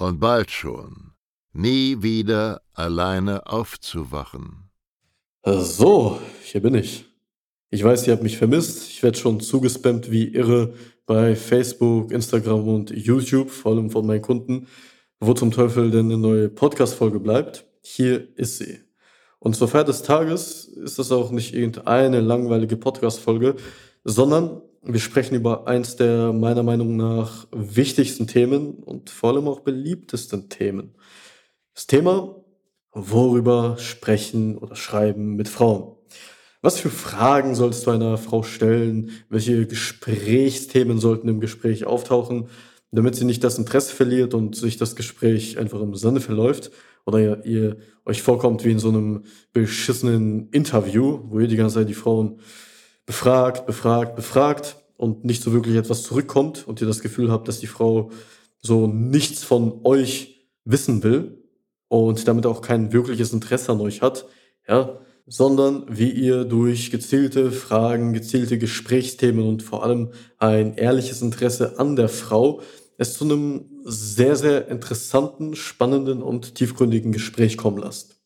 und bald schon nie wieder alleine aufzuwachen. So, hier bin ich. Ich weiß, ihr habt mich vermisst. Ich werde schon zugespammt wie irre bei Facebook, Instagram und YouTube, vor allem von meinen Kunden. Wo zum Teufel denn eine neue Podcast-Folge bleibt? Hier ist sie. Und zur Feier des Tages ist das auch nicht irgendeine langweilige Podcast-Folge, sondern wir sprechen über eins der meiner Meinung nach wichtigsten Themen und vor allem auch beliebtesten Themen. Das Thema, worüber sprechen oder schreiben mit Frauen. Was für Fragen solltest du einer Frau stellen? Welche Gesprächsthemen sollten im Gespräch auftauchen, damit sie nicht das Interesse verliert und sich das Gespräch einfach im Sande verläuft? oder ihr, ihr euch vorkommt wie in so einem beschissenen Interview, wo ihr die ganze Zeit die Frauen befragt, befragt, befragt und nicht so wirklich etwas zurückkommt und ihr das Gefühl habt, dass die Frau so nichts von euch wissen will und damit auch kein wirkliches Interesse an euch hat, ja, sondern wie ihr durch gezielte Fragen, gezielte Gesprächsthemen und vor allem ein ehrliches Interesse an der Frau es zu einem sehr, sehr interessanten, spannenden und tiefgründigen Gespräch kommen lasst.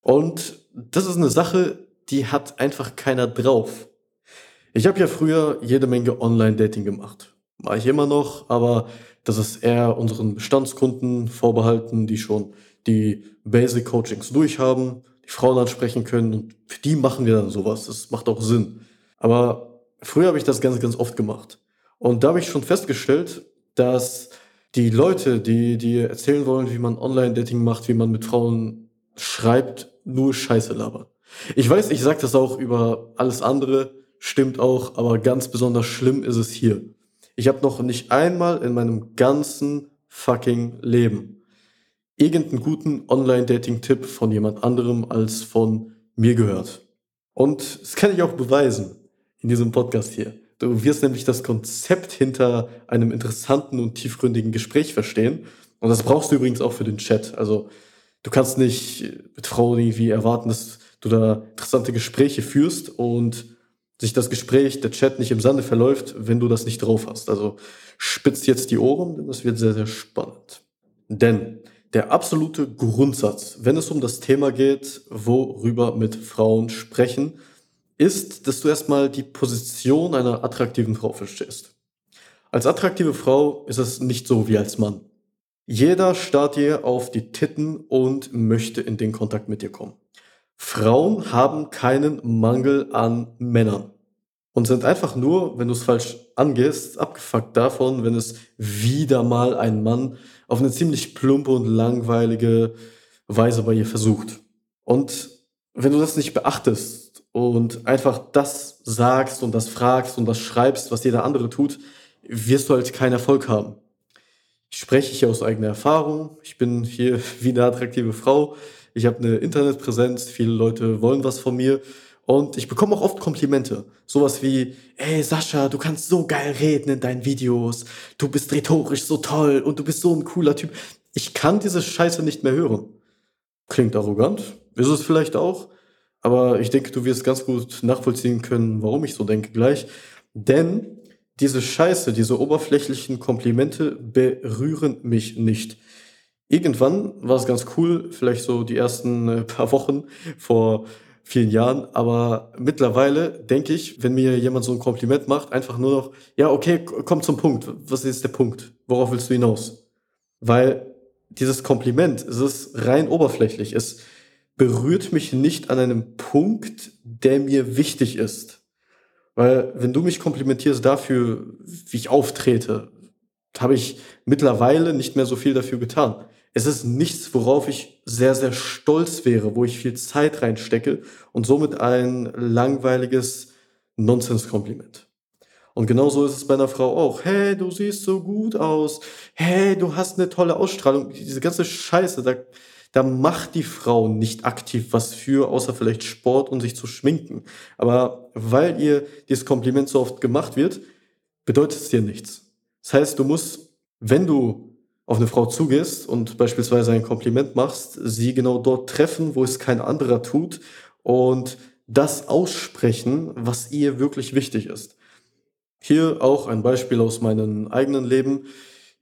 Und das ist eine Sache, die hat einfach keiner drauf. Ich habe ja früher jede Menge Online-Dating gemacht. Mache ich immer noch, aber das ist eher unseren Bestandskunden vorbehalten, die schon die Basic Coachings durchhaben, die Frauen ansprechen können und für die machen wir dann sowas. Das macht auch Sinn. Aber früher habe ich das ganz, ganz oft gemacht. Und da habe ich schon festgestellt, dass die Leute, die dir erzählen wollen, wie man Online-Dating macht, wie man mit Frauen schreibt, nur Scheiße labern. Ich weiß, ich sage das auch über alles andere, stimmt auch, aber ganz besonders schlimm ist es hier. Ich habe noch nicht einmal in meinem ganzen fucking Leben irgendeinen guten Online-Dating-Tipp von jemand anderem als von mir gehört. Und das kann ich auch beweisen in diesem Podcast hier. Du wirst nämlich das Konzept hinter einem interessanten und tiefgründigen Gespräch verstehen. Und das brauchst du übrigens auch für den Chat. Also du kannst nicht mit Frauen irgendwie erwarten, dass du da interessante Gespräche führst und sich das Gespräch, der Chat nicht im Sande verläuft, wenn du das nicht drauf hast. Also spitzt jetzt die Ohren, denn das wird sehr, sehr spannend. Denn der absolute Grundsatz, wenn es um das Thema geht, worüber mit Frauen sprechen, ist, dass du erstmal die Position einer attraktiven Frau verstehst. Als attraktive Frau ist es nicht so wie als Mann. Jeder starrt dir auf die Titten und möchte in den Kontakt mit dir kommen. Frauen haben keinen Mangel an Männern und sind einfach nur, wenn du es falsch angehst, abgefuckt davon, wenn es wieder mal ein Mann auf eine ziemlich plumpe und langweilige Weise bei ihr versucht. Und wenn du das nicht beachtest und einfach das sagst und das fragst und das schreibst, was jeder andere tut, wirst du halt keinen Erfolg haben. Ich spreche hier aus eigener Erfahrung. Ich bin hier wie eine attraktive Frau. Ich habe eine Internetpräsenz. Viele Leute wollen was von mir. Und ich bekomme auch oft Komplimente. Sowas wie, ey Sascha, du kannst so geil reden in deinen Videos. Du bist rhetorisch so toll und du bist so ein cooler Typ. Ich kann diese Scheiße nicht mehr hören. Klingt arrogant. Ist es vielleicht auch. Aber ich denke, du wirst ganz gut nachvollziehen können, warum ich so denke gleich. Denn diese Scheiße, diese oberflächlichen Komplimente berühren mich nicht. Irgendwann war es ganz cool, vielleicht so die ersten äh, paar Wochen vor vielen Jahren, aber mittlerweile denke ich, wenn mir jemand so ein Kompliment macht, einfach nur noch, ja, okay, komm zum Punkt. Was ist der Punkt? Worauf willst du hinaus? Weil dieses Kompliment, es ist rein oberflächlich. Es berührt mich nicht an einem Punkt, der mir wichtig ist. Weil wenn du mich komplimentierst dafür, wie ich auftrete, habe ich mittlerweile nicht mehr so viel dafür getan. Es ist nichts, worauf ich sehr, sehr stolz wäre, wo ich viel Zeit reinstecke und somit ein langweiliges Nonsens-Kompliment. Und genauso ist es bei einer Frau auch. Hey, du siehst so gut aus. Hey, du hast eine tolle Ausstrahlung. Diese ganze Scheiße, da, da macht die Frau nicht aktiv was für, außer vielleicht Sport und sich zu schminken. Aber weil ihr dieses Kompliment so oft gemacht wird, bedeutet es dir nichts. Das heißt, du musst, wenn du auf eine Frau zugehst und beispielsweise ein Kompliment machst, sie genau dort treffen, wo es kein anderer tut und das aussprechen, was ihr wirklich wichtig ist. Hier auch ein Beispiel aus meinem eigenen Leben.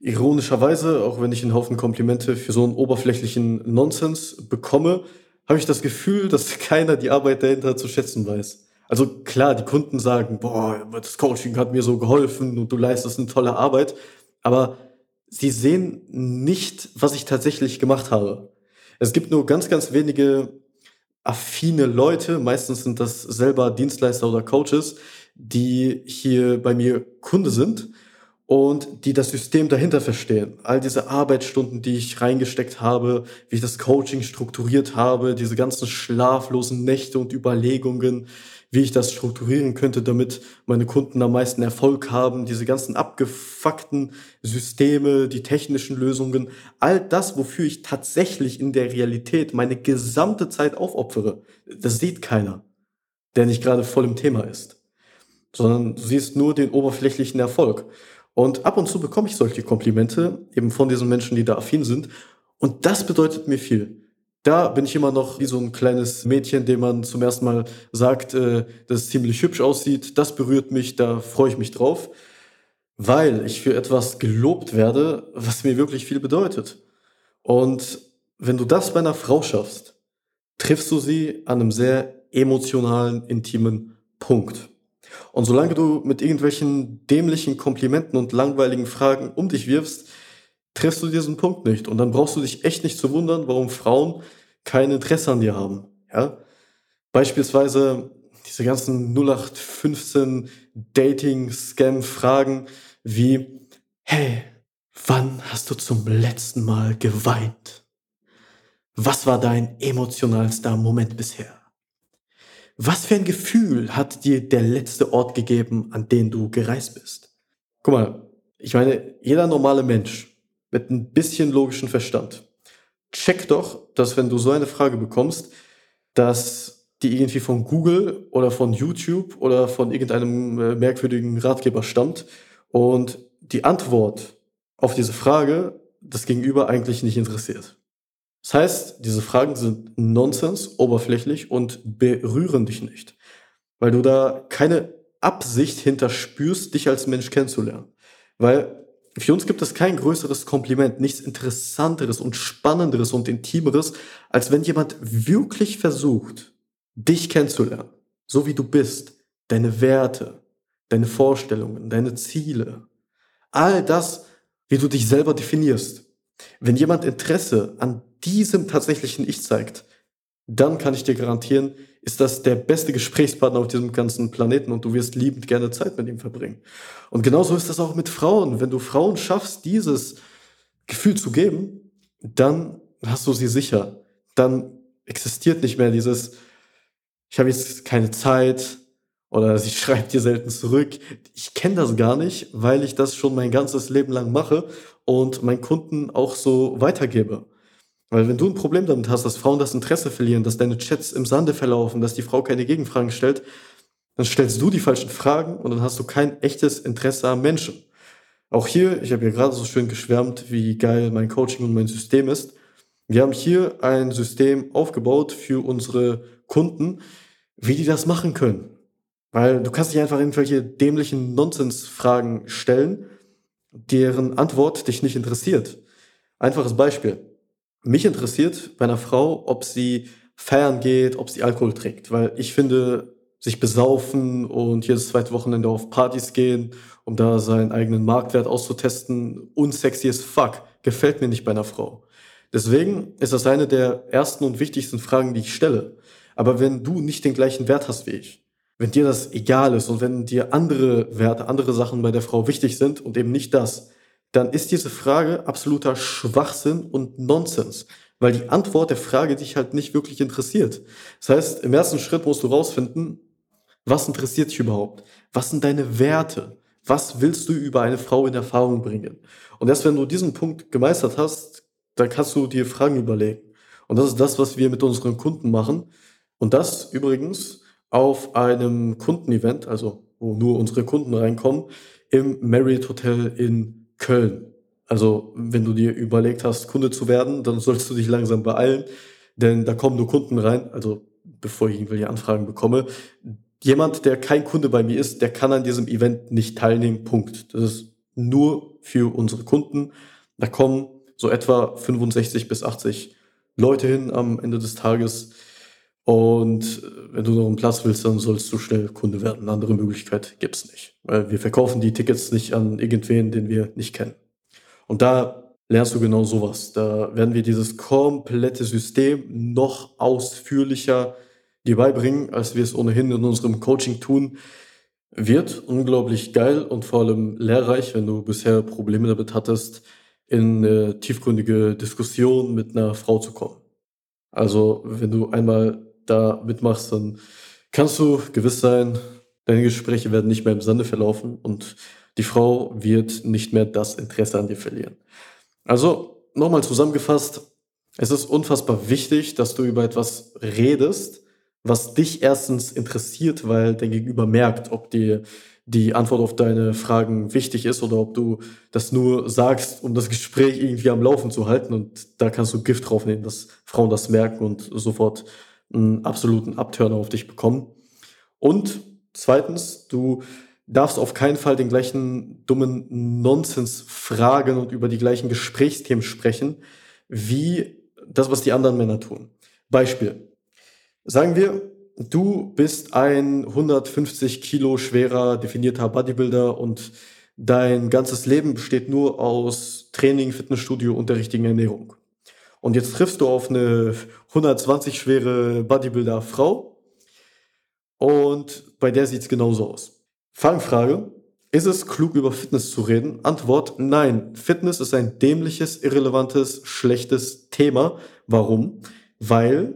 Ironischerweise, auch wenn ich einen Haufen Komplimente für so einen oberflächlichen Nonsens bekomme, habe ich das Gefühl, dass keiner die Arbeit dahinter zu schätzen weiß. Also klar, die Kunden sagen, boah, das Coaching hat mir so geholfen und du leistest eine tolle Arbeit, aber sie sehen nicht, was ich tatsächlich gemacht habe. Es gibt nur ganz, ganz wenige affine Leute, meistens sind das selber Dienstleister oder Coaches, die hier bei mir Kunde sind und die das System dahinter verstehen. All diese Arbeitsstunden, die ich reingesteckt habe, wie ich das Coaching strukturiert habe, diese ganzen schlaflosen Nächte und Überlegungen, wie ich das strukturieren könnte, damit meine Kunden am meisten Erfolg haben, diese ganzen abgefuckten Systeme, die technischen Lösungen, all das, wofür ich tatsächlich in der Realität meine gesamte Zeit aufopfere, das sieht keiner, der nicht gerade voll im Thema ist, sondern du siehst nur den oberflächlichen Erfolg. Und ab und zu bekomme ich solche Komplimente eben von diesen Menschen, die da affin sind. Und das bedeutet mir viel. Da bin ich immer noch wie so ein kleines Mädchen, dem man zum ersten Mal sagt, äh, dass es ziemlich hübsch aussieht. Das berührt mich, da freue ich mich drauf, weil ich für etwas gelobt werde, was mir wirklich viel bedeutet. Und wenn du das bei einer Frau schaffst, triffst du sie an einem sehr emotionalen, intimen Punkt. Und solange du mit irgendwelchen dämlichen Komplimenten und langweiligen Fragen um dich wirfst, triffst du diesen Punkt nicht. Und dann brauchst du dich echt nicht zu wundern, warum Frauen kein Interesse an dir haben. Ja? Beispielsweise diese ganzen 0815 Dating-Scam-Fragen wie, hey, wann hast du zum letzten Mal geweint? Was war dein emotionalster Moment bisher? Was für ein Gefühl hat dir der letzte Ort gegeben, an den du gereist bist? Guck mal, ich meine, jeder normale Mensch mit ein bisschen logischen Verstand. Check doch, dass wenn du so eine Frage bekommst, dass die irgendwie von Google oder von YouTube oder von irgendeinem äh, merkwürdigen Ratgeber stammt und die Antwort auf diese Frage das Gegenüber eigentlich nicht interessiert. Das heißt, diese Fragen sind Nonsens, oberflächlich und berühren dich nicht, weil du da keine Absicht hinterspürst, dich als Mensch kennenzulernen. Weil für uns gibt es kein größeres Kompliment, nichts Interessanteres und Spannenderes und Intimeres, als wenn jemand wirklich versucht, dich kennenzulernen, so wie du bist, deine Werte, deine Vorstellungen, deine Ziele, all das, wie du dich selber definierst. Wenn jemand Interesse an diesem tatsächlichen Ich zeigt, dann kann ich dir garantieren, ist das der beste Gesprächspartner auf diesem ganzen Planeten und du wirst liebend gerne Zeit mit ihm verbringen. Und genauso ist das auch mit Frauen. Wenn du Frauen schaffst, dieses Gefühl zu geben, dann hast du sie sicher. Dann existiert nicht mehr dieses, ich habe jetzt keine Zeit oder sie schreibt dir selten zurück. Ich kenne das gar nicht, weil ich das schon mein ganzes Leben lang mache und meinen Kunden auch so weitergebe. Weil wenn du ein Problem damit hast, dass Frauen das Interesse verlieren, dass deine Chats im Sande verlaufen, dass die Frau keine Gegenfragen stellt, dann stellst du die falschen Fragen und dann hast du kein echtes Interesse am Menschen. Auch hier, ich habe ja gerade so schön geschwärmt, wie geil mein Coaching und mein System ist. Wir haben hier ein System aufgebaut für unsere Kunden, wie die das machen können. Weil du kannst nicht einfach irgendwelche dämlichen Nonsensfragen stellen, deren Antwort dich nicht interessiert. Einfaches Beispiel. Mich interessiert bei einer Frau, ob sie feiern geht, ob sie Alkohol trinkt, weil ich finde, sich besaufen und jedes zweite Wochenende auf Partys gehen, um da seinen eigenen Marktwert auszutesten, unsexy as fuck, gefällt mir nicht bei einer Frau. Deswegen ist das eine der ersten und wichtigsten Fragen, die ich stelle. Aber wenn du nicht den gleichen Wert hast wie ich, wenn dir das egal ist und wenn dir andere Werte, andere Sachen bei der Frau wichtig sind und eben nicht das, dann ist diese Frage absoluter Schwachsinn und Nonsens, weil die Antwort der Frage dich halt nicht wirklich interessiert. Das heißt, im ersten Schritt musst du rausfinden, was interessiert dich überhaupt? Was sind deine Werte? Was willst du über eine Frau in Erfahrung bringen? Und erst wenn du diesen Punkt gemeistert hast, dann kannst du dir Fragen überlegen. Und das ist das, was wir mit unseren Kunden machen. Und das übrigens auf einem Kundenevent, also wo nur unsere Kunden reinkommen, im Marriott Hotel in Köln. Also wenn du dir überlegt hast, Kunde zu werden, dann solltest du dich langsam beeilen, denn da kommen nur Kunden rein, also bevor ich irgendwelche Anfragen bekomme. Jemand, der kein Kunde bei mir ist, der kann an diesem Event nicht teilnehmen. Punkt. Das ist nur für unsere Kunden. Da kommen so etwa 65 bis 80 Leute hin am Ende des Tages. Und äh, wenn du noch einen Platz willst, dann sollst du schnell Kunde werden. Eine andere Möglichkeit gibt's nicht. Weil wir verkaufen die Tickets nicht an irgendwen, den wir nicht kennen. Und da lernst du genau sowas. Da werden wir dieses komplette System noch ausführlicher dir beibringen, als wir es ohnehin in unserem Coaching tun. Wird unglaublich geil und vor allem lehrreich, wenn du bisher Probleme damit hattest, in eine tiefgründige Diskussion mit einer Frau zu kommen. Also, wenn du einmal da mitmachst, dann kannst du gewiss sein, deine Gespräche werden nicht mehr im Sande verlaufen und die Frau wird nicht mehr das Interesse an dir verlieren. Also, nochmal zusammengefasst, es ist unfassbar wichtig, dass du über etwas redest, was dich erstens interessiert, weil dein Gegenüber merkt, ob dir die Antwort auf deine Fragen wichtig ist oder ob du das nur sagst, um das Gespräch irgendwie am Laufen zu halten. Und da kannst du Gift draufnehmen, dass Frauen das merken und sofort einen absoluten Abturner auf dich bekommen. Und zweitens, du darfst auf keinen Fall den gleichen dummen Nonsens fragen und über die gleichen Gesprächsthemen sprechen, wie das, was die anderen Männer tun. Beispiel. Sagen wir, du bist ein 150 Kilo schwerer, definierter Bodybuilder und dein ganzes Leben besteht nur aus Training, Fitnessstudio und der richtigen Ernährung. Und jetzt triffst du auf eine 120 schwere Bodybuilder-Frau und bei der sieht's genauso aus. Fangfrage. Ist es klug, über Fitness zu reden? Antwort, nein. Fitness ist ein dämliches, irrelevantes, schlechtes Thema. Warum? Weil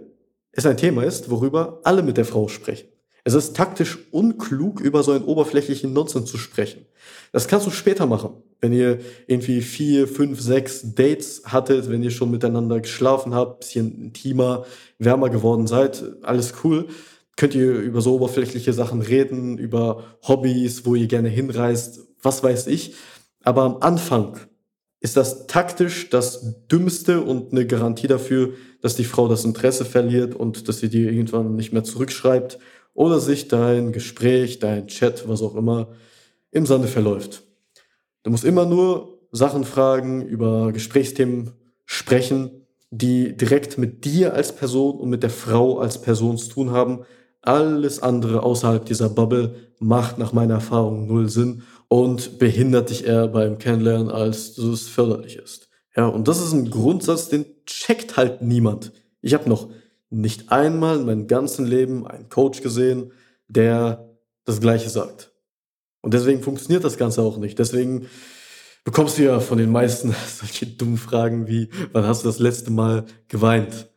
es ein Thema ist, worüber alle mit der Frau sprechen. Es ist taktisch unklug, über so einen oberflächlichen Nonsens zu sprechen. Das kannst du später machen, wenn ihr irgendwie vier, fünf, sechs Dates hattet, wenn ihr schon miteinander geschlafen habt, bisschen intimer, wärmer geworden seid, alles cool. Könnt ihr über so oberflächliche Sachen reden, über Hobbys, wo ihr gerne hinreist, was weiß ich. Aber am Anfang ist das taktisch das Dümmste und eine Garantie dafür, dass die Frau das Interesse verliert und dass sie dir irgendwann nicht mehr zurückschreibt oder sich dein Gespräch, dein Chat, was auch immer, im Sande verläuft. Du musst immer nur Sachen fragen, über Gesprächsthemen sprechen, die direkt mit dir als Person und mit der Frau als Person zu tun haben. Alles andere außerhalb dieser Bubble macht nach meiner Erfahrung null Sinn und behindert dich eher beim Kennenlernen, als es förderlich ist. Ja, und das ist ein Grundsatz, den checkt halt niemand. Ich habe noch nicht einmal in meinem ganzen Leben einen Coach gesehen, der das Gleiche sagt. Und deswegen funktioniert das Ganze auch nicht. Deswegen bekommst du ja von den meisten solche dummen Fragen wie, wann hast du das letzte Mal geweint?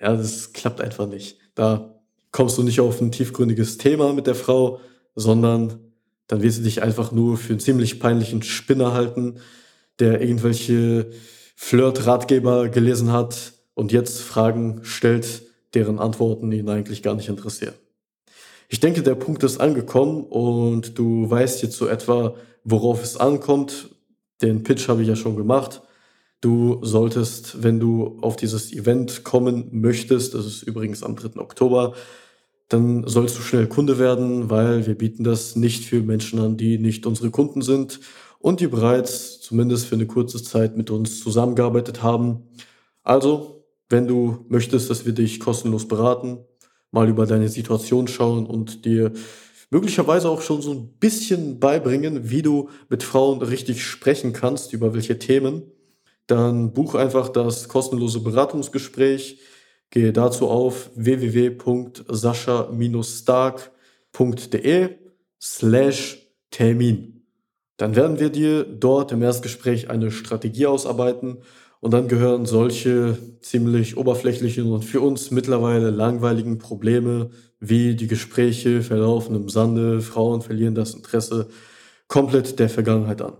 Ja, das klappt einfach nicht. Da kommst du nicht auf ein tiefgründiges Thema mit der Frau, sondern dann wird sie dich einfach nur für einen ziemlich peinlichen Spinner halten, der irgendwelche Flirt-Ratgeber gelesen hat und jetzt Fragen stellt, deren Antworten ihn eigentlich gar nicht interessieren. Ich denke, der Punkt ist angekommen und du weißt jetzt so etwa, worauf es ankommt. Den Pitch habe ich ja schon gemacht. Du solltest, wenn du auf dieses Event kommen möchtest, das ist übrigens am 3. Oktober, dann sollst du schnell Kunde werden, weil wir bieten das nicht für Menschen an, die nicht unsere Kunden sind und die bereits zumindest für eine kurze Zeit mit uns zusammengearbeitet haben. Also, wenn du möchtest, dass wir dich kostenlos beraten, mal über deine Situation schauen und dir möglicherweise auch schon so ein bisschen beibringen, wie du mit Frauen richtig sprechen kannst, über welche Themen, dann buch einfach das kostenlose Beratungsgespräch. Gehe dazu auf www.sascha-stark.de slash Termin. Dann werden wir dir dort im Erstgespräch eine Strategie ausarbeiten und dann gehören solche ziemlich oberflächlichen und für uns mittlerweile langweiligen Probleme wie die Gespräche verlaufen im Sande, Frauen verlieren das Interesse komplett der Vergangenheit an.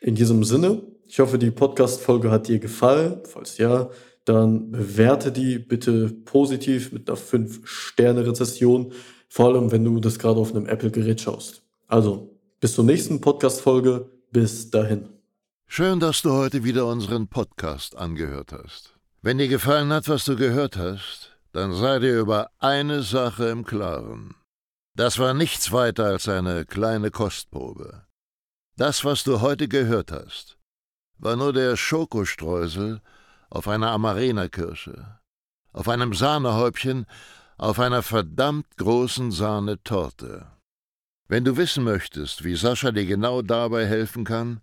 In diesem Sinne, ich hoffe, die Podcast-Folge hat dir gefallen. Falls ja, dann bewerte die bitte positiv mit einer 5-Sterne-Rezession, vor allem wenn du das gerade auf einem Apple-Gerät schaust. Also, bis zur nächsten Podcast-Folge. Bis dahin. Schön, dass du heute wieder unseren Podcast angehört hast. Wenn dir gefallen hat, was du gehört hast, dann sei dir über eine Sache im Klaren. Das war nichts weiter als eine kleine Kostprobe. Das, was du heute gehört hast, war nur der Schokostreusel auf einer Amarena-Kirsche, auf einem Sahnehäubchen, auf einer verdammt großen Sahnetorte. Wenn du wissen möchtest, wie Sascha dir genau dabei helfen kann,